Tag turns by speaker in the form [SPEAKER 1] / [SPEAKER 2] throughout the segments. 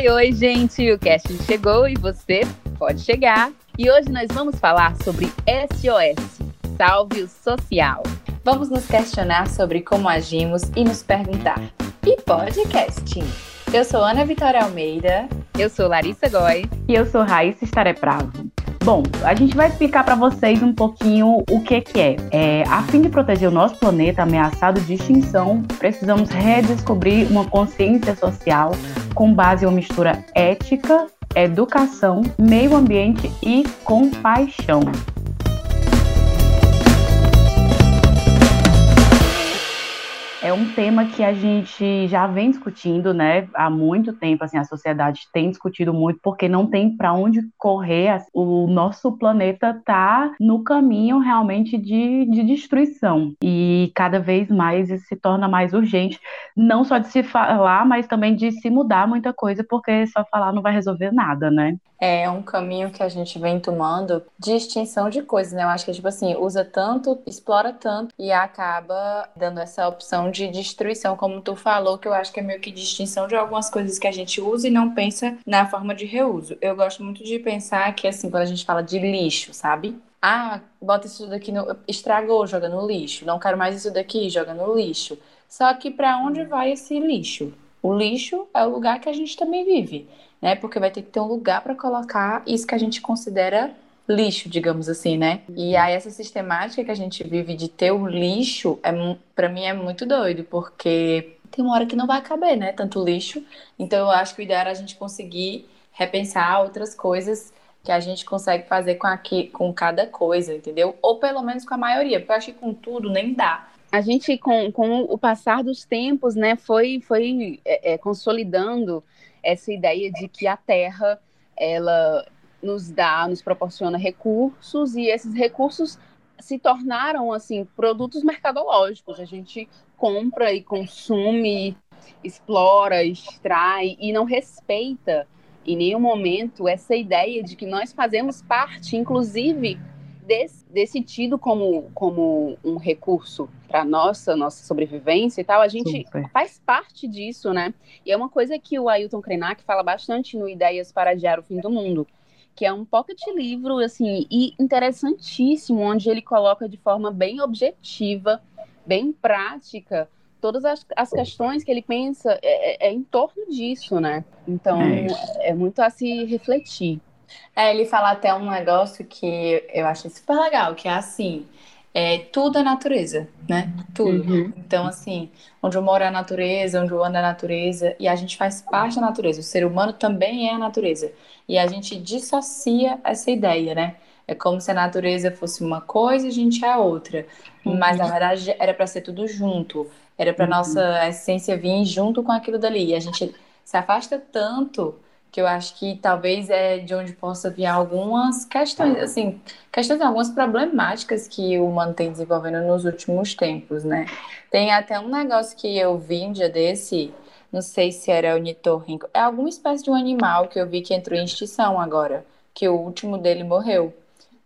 [SPEAKER 1] Oi, oi, gente! O casting chegou e você pode chegar. E hoje nós vamos falar sobre SOS Salve o Social.
[SPEAKER 2] Vamos nos questionar sobre como agimos e nos perguntar: e podcasting? Eu sou Ana Vitória Almeida.
[SPEAKER 1] Eu sou Larissa Goy.
[SPEAKER 3] E eu sou Raíssa Estarepravo. Bom, a gente vai explicar para vocês um pouquinho o que, que é. é. A fim de proteger o nosso planeta ameaçado de extinção, precisamos redescobrir uma consciência social com base em uma mistura ética, educação, meio ambiente e compaixão. É um tema que a gente já vem discutindo, né, há muito tempo, assim, a sociedade tem discutido muito porque não tem para onde correr, o nosso planeta está no caminho realmente de, de destruição e cada vez mais isso se torna mais urgente, não só de se falar, mas também de se mudar muita coisa, porque só falar não vai resolver nada, né?
[SPEAKER 2] É um caminho que a gente vem tomando de extinção de coisas, né? Eu acho que, tipo assim, usa tanto, explora tanto e acaba dando essa opção de destruição, como tu falou, que eu acho que é meio que distinção de algumas coisas que a gente usa e não pensa na forma de reuso. Eu gosto muito de pensar que, assim, quando a gente fala de lixo, sabe? Ah, bota isso daqui no. Estragou, joga no lixo. Não quero mais isso daqui, joga no lixo. Só que para onde vai esse lixo? O lixo é o lugar que a gente também vive né? Porque vai ter que ter um lugar para colocar isso que a gente considera lixo, digamos assim, né? E aí essa sistemática que a gente vive de ter o lixo, é, para mim é muito doido, porque tem uma hora que não vai caber, né? Tanto lixo. Então eu acho que o ideal é a gente conseguir repensar outras coisas que a gente consegue fazer com, aqui, com cada coisa, entendeu? Ou pelo menos com a maioria, porque eu acho que com tudo nem dá.
[SPEAKER 1] A gente, com, com o passar dos tempos, né, foi, foi é, é, consolidando essa ideia de que a Terra ela nos dá, nos proporciona recursos e esses recursos se tornaram assim produtos mercadológicos. A gente compra e consome, explora, extrai e não respeita em nenhum momento essa ideia de que nós fazemos parte, inclusive desse, desse tido como, como um recurso para nossa nossa sobrevivência e tal, a gente Super. faz parte disso, né? E é uma coisa que o Ailton Krenak fala bastante no Ideias para Adiar o Fim do Mundo, que é um pocket livro, assim, e interessantíssimo, onde ele coloca de forma bem objetiva, bem prática, todas as, as questões que ele pensa é, é, é em torno disso, né? Então, é, é muito a se refletir.
[SPEAKER 2] É, ele fala até um negócio que eu achei super legal, que é assim, é, tudo é natureza, né? Tudo. Uhum. Então, assim, onde eu moro é a natureza, onde eu ando é a natureza, e a gente faz parte da natureza. O ser humano também é a natureza. E a gente dissocia essa ideia, né? É como se a natureza fosse uma coisa e a gente é outra. Uhum. Mas, na verdade, era para ser tudo junto. Era para uhum. nossa essência vir junto com aquilo dali. E a gente se afasta tanto que eu acho que talvez é de onde possa vir algumas questões, assim, questões, algumas problemáticas que o humano tem desenvolvendo nos últimos tempos, né? Tem até um negócio que eu vi um dia desse, não sei se era o nitorrinco, é alguma espécie de um animal que eu vi que entrou em extinção agora, que o último dele morreu,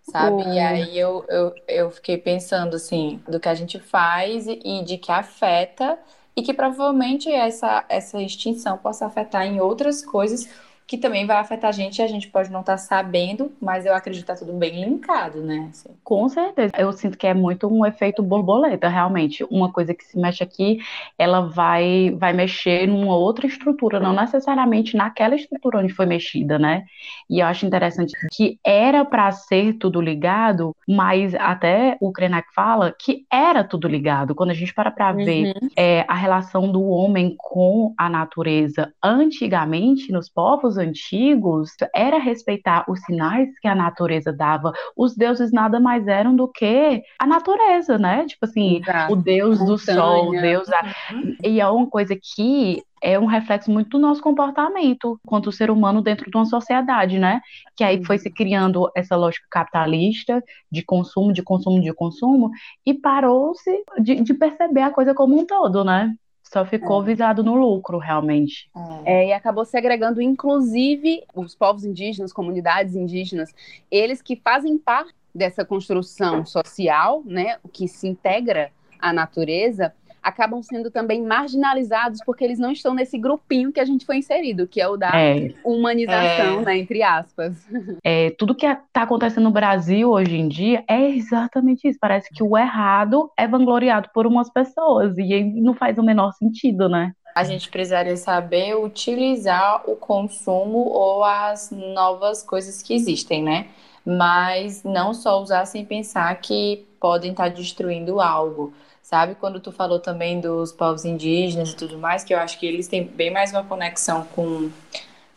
[SPEAKER 2] sabe? E aí eu, eu, eu fiquei pensando, assim, do que a gente faz e de que afeta e que provavelmente essa, essa extinção possa afetar em outras coisas que também vai afetar a gente e a gente pode não estar tá sabendo, mas eu acredito que tá tudo bem linkado, né? Assim.
[SPEAKER 3] Com certeza. Eu sinto que é muito um efeito borboleta, realmente. Uma coisa que se mexe aqui, ela vai, vai mexer numa outra estrutura, não necessariamente naquela estrutura onde foi mexida, né? E eu acho interessante que era para ser tudo ligado, mas até o Krenak fala que era tudo ligado. Quando a gente para para uhum. ver é, a relação do homem com a natureza antigamente nos povos antigos era respeitar os sinais que a natureza dava. Os deuses nada mais eram do que a natureza, né? Tipo assim, Exato. o deus Montanha. do sol, o deus. Da... Uhum. E é uma coisa que é um reflexo muito do nosso comportamento quanto ser humano dentro de uma sociedade, né? Que aí foi se criando essa lógica capitalista de consumo, de consumo, de consumo, e parou-se de, de perceber a coisa como um todo, né? Só ficou é. visado no lucro, realmente.
[SPEAKER 1] É. É, e acabou segregando, inclusive, os povos indígenas, comunidades indígenas, eles que fazem parte dessa construção social, né, que se integra à natureza, acabam sendo também marginalizados porque eles não estão nesse grupinho que a gente foi inserido, que é o da é. humanização, é. né, entre aspas.
[SPEAKER 3] É, tudo que está acontecendo no Brasil hoje em dia é exatamente isso. Parece que o errado é vangloriado por umas pessoas e não faz o menor sentido, né?
[SPEAKER 2] a gente precisaria saber utilizar o consumo ou as novas coisas que existem, né? Mas não só usar sem pensar que podem estar destruindo algo sabe? Quando tu falou também dos povos indígenas e tudo mais, que eu acho que eles têm bem mais uma conexão com,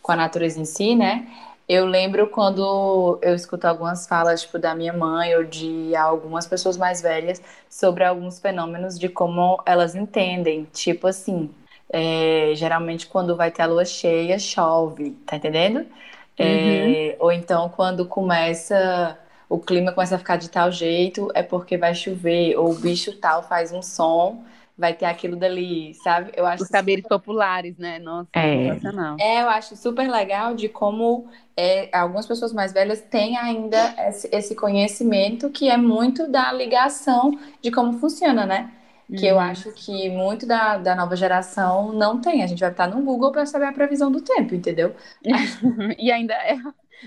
[SPEAKER 2] com a natureza em si, né? Eu lembro quando eu escuto algumas falas, tipo, da minha mãe ou de algumas pessoas mais velhas sobre alguns fenômenos de como elas entendem. Tipo assim, é, geralmente quando vai ter a lua cheia, chove, tá entendendo? É, uhum. É, ou então quando começa o clima começa a ficar de tal jeito, é porque vai chover, ou o bicho tal faz um som, vai ter aquilo dali, sabe?
[SPEAKER 1] Eu acho Os saberes super... populares, né? Nossa, é. sensacional.
[SPEAKER 2] É, eu acho super legal de como é, algumas pessoas mais velhas têm ainda esse, esse, conhecimento que é muito da ligação de como funciona, né? Que eu uhum. acho que muito da, da nova geração não tem. A gente vai estar no Google para saber a previsão do tempo, entendeu?
[SPEAKER 1] e ainda é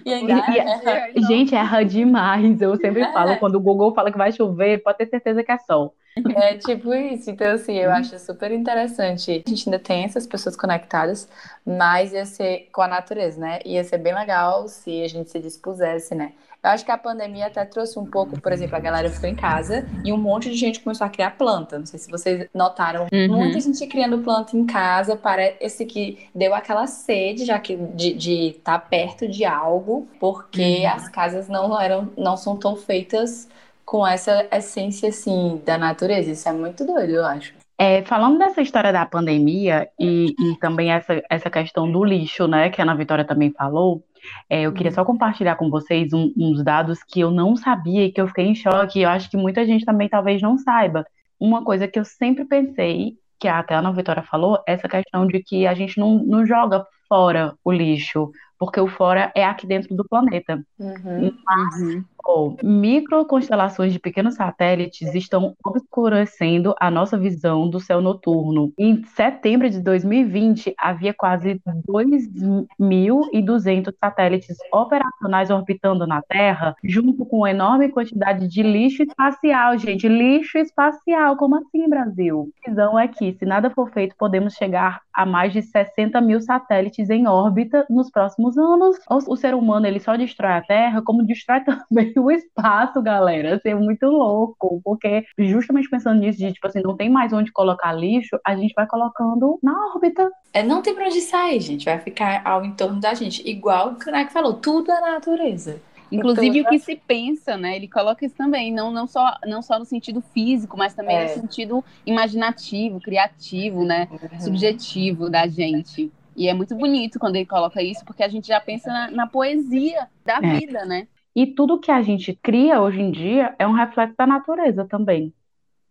[SPEAKER 3] e ainda e, é, é, gente, erra demais. Eu sempre é. falo, quando o Google fala que vai chover, pode ter certeza que é sol.
[SPEAKER 2] É tipo isso. Então, assim, eu acho super interessante. A gente ainda tem essas pessoas conectadas, mas ia ser com a natureza, né? Ia ser bem legal se a gente se dispusesse, né? Eu acho que a pandemia até trouxe um pouco, por exemplo, a galera ficou em casa e um monte de gente começou a criar planta. Não sei se vocês notaram. Uhum. Muita gente criando planta em casa. Parece que deu aquela sede, já que de estar tá perto de algo, porque uhum. as casas não eram, não são tão feitas com essa essência assim da natureza. Isso é muito doido, eu acho.
[SPEAKER 3] É, falando dessa história da pandemia e, e, também essa, essa questão do lixo, né, que a Ana Vitória também falou, é, eu queria só compartilhar com vocês um, uns dados que eu não sabia e que eu fiquei em choque, eu acho que muita gente também talvez não saiba. Uma coisa que eu sempre pensei, que até a Ana Vitória falou, essa questão de que a gente não, não joga fora o lixo, porque o fora é aqui dentro do planeta. Uhum, Mas uhum. Oh, microconstelações de pequenos satélites estão obscurecendo a nossa visão do céu noturno. Em setembro de 2020, havia quase 2.200 satélites operacionais orbitando na Terra, junto com uma enorme quantidade de lixo espacial, gente. Lixo espacial, como assim, Brasil? A visão é que, se nada for feito, podemos chegar a mais de 60 mil satélites em órbita nos próximos anos. O ser humano ele só destrói a Terra, como destrói também o espaço, galera. Assim, é muito louco, porque justamente pensando nisso, de tipo assim, não tem mais onde colocar lixo, a gente vai colocando na órbita.
[SPEAKER 2] É, não tem pra onde sair, gente. Vai ficar ao entorno da gente. Igual o Kanak falou, tudo é natureza.
[SPEAKER 1] Inclusive o que se pensa, né? Ele coloca isso também, não, não, só, não só no sentido físico, mas também é. no sentido imaginativo, criativo, né? Uhum. Subjetivo da gente. E é muito bonito quando ele coloca isso, porque a gente já pensa na, na poesia da é. vida, né?
[SPEAKER 3] E tudo que a gente cria hoje em dia é um reflexo da natureza também.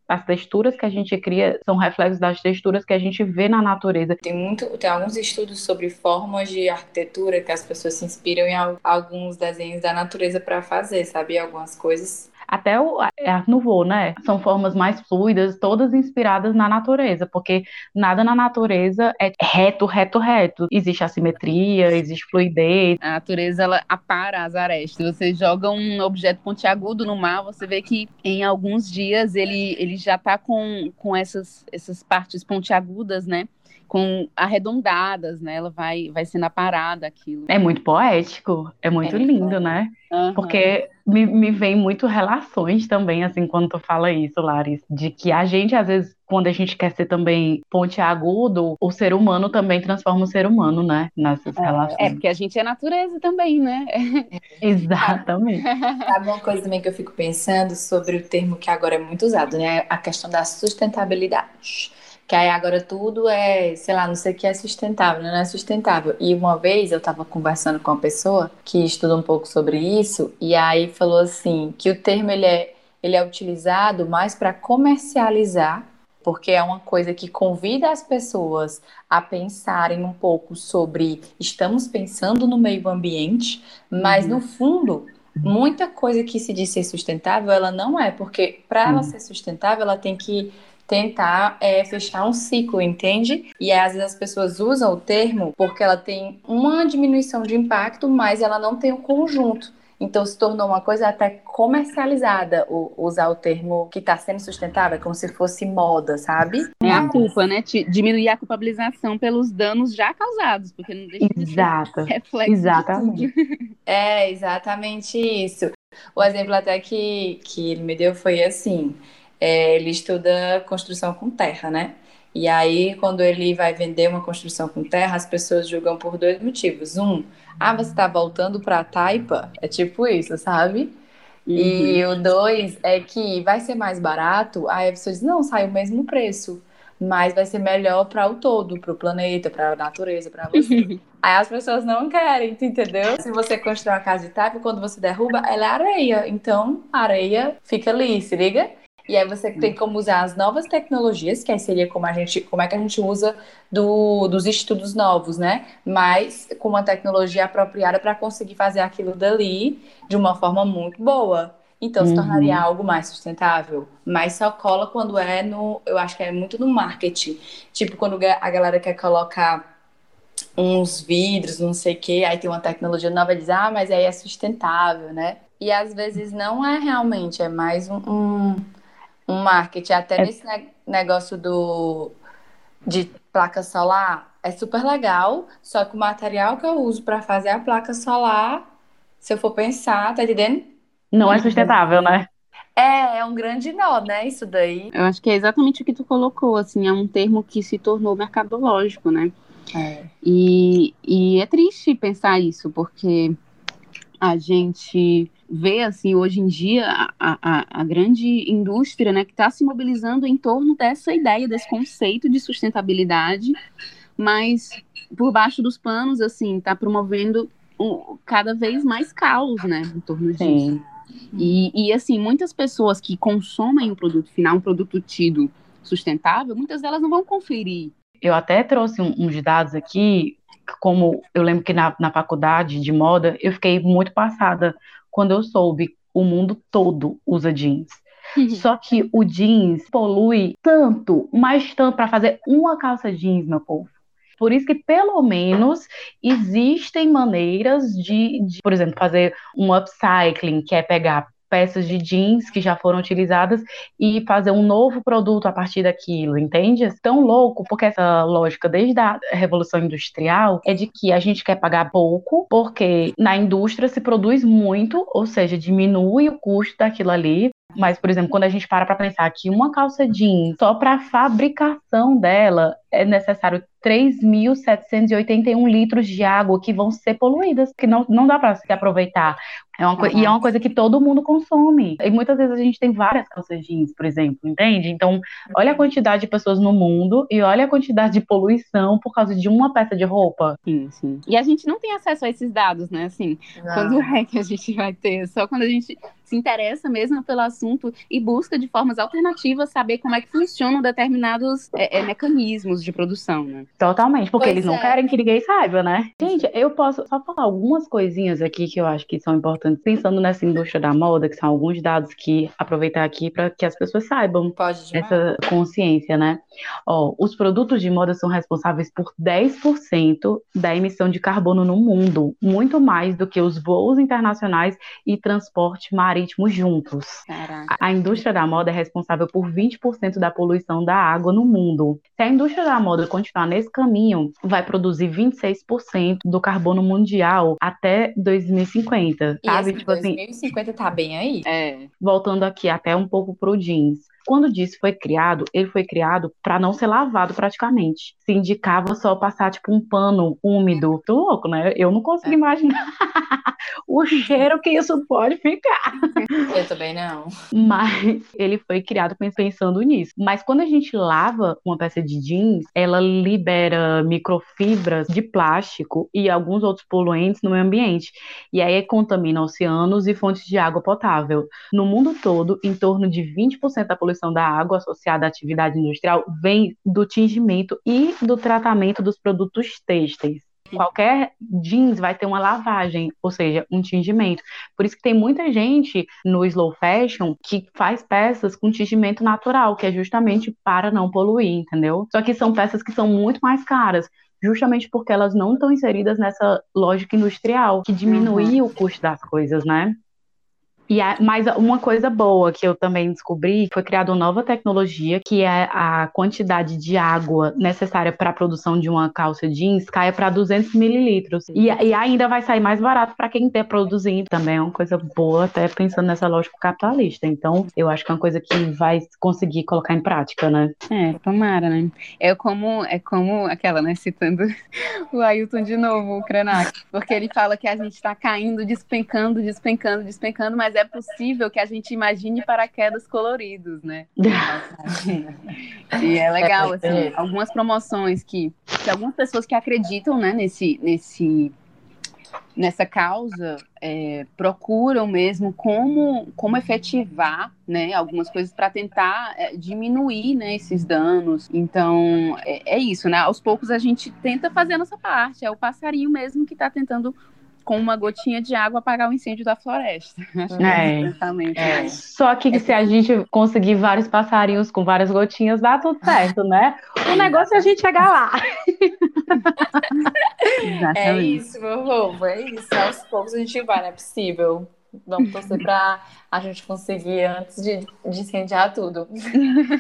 [SPEAKER 3] As texturas que a gente cria são reflexos das texturas que a gente vê na natureza.
[SPEAKER 2] Tem muito, tem alguns estudos sobre formas de arquitetura que as pessoas se inspiram em alguns desenhos da natureza para fazer, sabe? Algumas coisas
[SPEAKER 3] até o é Art Nouveau, né? São formas mais fluidas, todas inspiradas na natureza, porque nada na natureza é reto, reto, reto. Existe assimetria, existe fluidez.
[SPEAKER 1] A natureza, ela apara as arestas. Você joga um objeto pontiagudo no mar, você vê que em alguns dias ele, ele já está com, com essas, essas partes pontiagudas, né? Com arredondadas, né? Ela vai, vai sendo aparada aquilo.
[SPEAKER 3] É muito poético, é muito é, lindo, é. né? Uhum. Porque me, me vem muito relações também, assim, quando tu fala isso, Laris, de que a gente, às vezes, quando a gente quer ser também ponte agudo, o ser humano também transforma o ser humano, né? Nessas
[SPEAKER 1] é,
[SPEAKER 3] relações.
[SPEAKER 1] É, porque a gente é natureza também, né?
[SPEAKER 3] Exatamente.
[SPEAKER 2] Sabe uma coisa também que eu fico pensando sobre o termo que agora é muito usado, né? A questão da sustentabilidade que aí agora tudo é, sei lá, não sei o que é sustentável, não é sustentável. E uma vez eu estava conversando com uma pessoa que estuda um pouco sobre isso, e aí falou assim, que o termo ele é, ele é utilizado mais para comercializar, porque é uma coisa que convida as pessoas a pensarem um pouco sobre estamos pensando no meio ambiente, mas uhum. no fundo muita coisa que se diz ser sustentável, ela não é, porque para ela ser sustentável, ela tem que tentar é, fechar um ciclo, entende? E às vezes as pessoas usam o termo porque ela tem uma diminuição de impacto, mas ela não tem o um conjunto. Então se tornou uma coisa até comercializada o, usar o termo que está sendo sustentável, é como se fosse moda, sabe?
[SPEAKER 1] É a culpa, né? Diminuir a culpabilização pelos danos já causados, porque não deixa
[SPEAKER 3] Exato.
[SPEAKER 1] de ser reflexo.
[SPEAKER 3] Exatamente.
[SPEAKER 2] É, exatamente isso. O exemplo até que, que ele me deu foi assim: é, ele estuda construção com terra, né? E aí, quando ele vai vender uma construção com terra, as pessoas julgam por dois motivos. Um, ah, você está voltando para a taipa? É tipo isso, sabe? Uhum. E o dois é que vai ser mais barato, aí a pessoa diz, não, sai o mesmo preço, mas vai ser melhor para o todo, para o planeta, para a natureza, para você. aí as pessoas não querem, entendeu? Se você constrói uma casa de taipa, quando você derruba, ela é areia. Então, a areia fica ali, se liga? E aí você tem como usar as novas tecnologias, que aí seria como a gente, como é que a gente usa do, dos estudos novos, né? Mas com uma tecnologia apropriada para conseguir fazer aquilo dali de uma forma muito boa. Então se tornaria uhum. algo mais sustentável. Mas só cola quando é no. Eu acho que é muito no marketing. Tipo, quando a galera quer colocar uns vidros, não sei o quê, aí tem uma tecnologia nova e diz, ah, mas aí é sustentável, né? E às vezes não é realmente, é mais um, um um marketing, até é... nesse negócio do de placa solar, é super legal, só que o material que eu uso para fazer a placa solar, se eu for pensar, tá entendendo?
[SPEAKER 3] Não é sustentável, né?
[SPEAKER 2] É, é um grande nó, né? Isso daí.
[SPEAKER 1] Eu acho que é exatamente o que tu colocou, assim, é um termo que se tornou mercadológico, né?
[SPEAKER 2] É.
[SPEAKER 1] E, e é triste pensar isso, porque a gente vê assim hoje em dia a, a, a grande indústria né, que está se mobilizando em torno dessa ideia, desse conceito de sustentabilidade, mas por baixo dos panos assim está promovendo um, cada vez mais caos né, em torno disso. Sim. E, e assim, muitas pessoas que consomem o produto final, um produto tido sustentável, muitas delas não vão conferir.
[SPEAKER 3] Eu até trouxe um, uns dados aqui, como eu lembro que na, na faculdade de moda eu fiquei muito passada quando eu soube o mundo todo usa jeans. Só que o jeans polui tanto, mas tanto para fazer uma calça jeans, meu povo. Por isso que, pelo menos, existem maneiras de, de, por exemplo, fazer um upcycling, que é pegar peças de jeans que já foram utilizadas e fazer um novo produto a partir daquilo, entende? Tão louco, porque essa lógica desde a Revolução Industrial é de que a gente quer pagar pouco, porque na indústria se produz muito, ou seja, diminui o custo daquilo ali, mas, por exemplo, quando a gente para para pensar que uma calça jeans, só para fabricação dela, é necessário 3.781 litros de água que vão ser poluídas, que não, não dá para se aproveitar. É uma uhum. E é uma coisa que todo mundo consome. E muitas vezes a gente tem várias calças jeans, por exemplo, entende? Então, olha a quantidade de pessoas no mundo e olha a quantidade de poluição por causa de uma peça de roupa.
[SPEAKER 1] Sim, sim. E a gente não tem acesso a esses dados, né? Assim, não. quando é que a gente vai ter? Só quando a gente se interessa mesmo pelo assunto e busca de formas alternativas saber como é que funcionam determinados é, é, mecanismos de produção, né?
[SPEAKER 3] Totalmente, porque pois eles não é. querem que ninguém saiba, né? Gente, eu posso só falar algumas coisinhas aqui que eu acho que são importantes, pensando nessa indústria da moda, que são alguns dados que aproveitar aqui para que as pessoas saibam
[SPEAKER 2] Pode
[SPEAKER 3] essa consciência, né? Ó, os produtos de moda são responsáveis por 10% da emissão de carbono no mundo, muito mais do que os voos internacionais e transporte marítimo juntos.
[SPEAKER 1] Caraca.
[SPEAKER 3] A indústria da moda é responsável por 20% da poluição da água no mundo. Se a indústria da moda continuar nesse caminho, vai produzir 26% do carbono mundial até 2050.
[SPEAKER 2] E sabe? Tipo 2050 assim, tá bem aí?
[SPEAKER 3] É. Voltando aqui até um pouco pro jeans. Quando o disco foi criado, ele foi criado para não ser lavado praticamente. Se indicava só passar tipo um pano úmido. Tô louco, né? Eu não consigo é. imaginar o cheiro que isso pode ficar.
[SPEAKER 2] Eu também não.
[SPEAKER 3] Mas ele foi criado pensando nisso. Mas quando a gente lava uma peça de jeans, ela libera microfibras de plástico e alguns outros poluentes no meio ambiente. E aí contamina oceanos e fontes de água potável. No mundo todo, em torno de 20% da poluição poluição da água associada à atividade industrial vem do tingimento e do tratamento dos produtos têxteis. Qualquer jeans vai ter uma lavagem, ou seja, um tingimento. Por isso que tem muita gente no slow fashion que faz peças com tingimento natural, que é justamente para não poluir, entendeu? Só que são peças que são muito mais caras justamente porque elas não estão inseridas nessa lógica industrial que diminui uhum. o custo das coisas, né? E a, mas uma coisa boa que eu também descobri foi criada uma nova tecnologia que é a quantidade de água necessária para a produção de uma calça jeans cai para 200 mililitros. E, e, ainda vai sair mais barato para quem está produzindo. Também é uma coisa boa, até pensando nessa lógica capitalista. Então, eu acho que é uma coisa que vai conseguir colocar em prática, né?
[SPEAKER 1] É, tomara, né? É como, é como aquela, né? Citando o Ailton de novo, o Krenak. Porque ele fala que a gente está caindo, despencando, despencando, despencando, mas é possível que a gente imagine paraquedas coloridos, né? e é legal, assim, algumas promoções que, que algumas pessoas que acreditam, né, nesse, nesse nessa causa é, procuram mesmo como, como efetivar né, algumas coisas para tentar é, diminuir né, esses danos. Então, é, é, isso, né? Aos poucos a gente tenta fazer a nossa parte, é o passarinho mesmo que está tentando com uma gotinha de água apagar o incêndio da floresta.
[SPEAKER 3] É, é. Só que se a gente conseguir vários passarinhos com várias gotinhas, dá tudo certo, né? O negócio é a gente chegar lá.
[SPEAKER 2] é isso, meu povo, é isso. Aos poucos a gente vai, não é possível. Vamos torcer para a gente conseguir antes de, de incendiar tudo.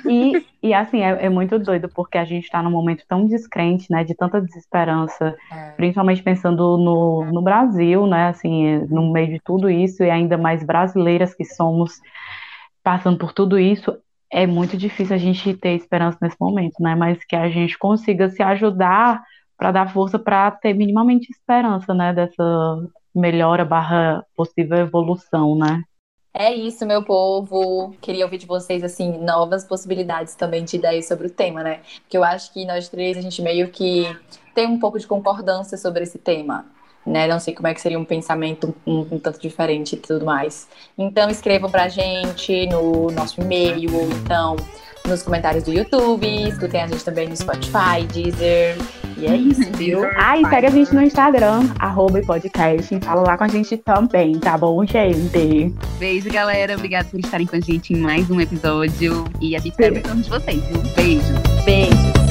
[SPEAKER 3] E, e assim, é, é muito doido, porque a gente está num momento tão descrente, né? De tanta desesperança, é. principalmente pensando no, no Brasil, né? Assim, no meio de tudo isso, e ainda mais brasileiras que somos, passando por tudo isso, é muito difícil a gente ter esperança nesse momento, né? Mas que a gente consiga se ajudar para dar força para ter minimamente esperança, né? Dessa melhora barra possível evolução, né?
[SPEAKER 2] É isso, meu povo. Queria ouvir de vocês, assim, novas possibilidades também de ideias sobre o tema, né? Porque eu acho que nós três, a gente meio que tem um pouco de concordância sobre esse tema, né? Não sei como é que seria um pensamento um, um tanto diferente e tudo mais. Então, escrevam pra gente no nosso e-mail, ou então nos comentários do YouTube, escutem a gente também no Spotify, Deezer. E é isso, viu?
[SPEAKER 3] Ah, e segue a gente no Instagram, arroba podcast. Fala lá com a gente também, tá bom, gente?
[SPEAKER 1] Beijo, galera. Obrigada por estarem com a gente em mais um episódio. E a gente espera o de vocês, viu? Beijo.
[SPEAKER 2] Beijo.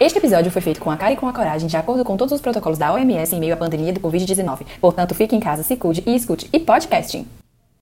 [SPEAKER 2] Este episódio foi feito com a cara e com a coragem, de acordo com todos os protocolos da OMS em meio à pandemia do Covid-19. Portanto, fique em casa, se cuide e escute. E podcasting!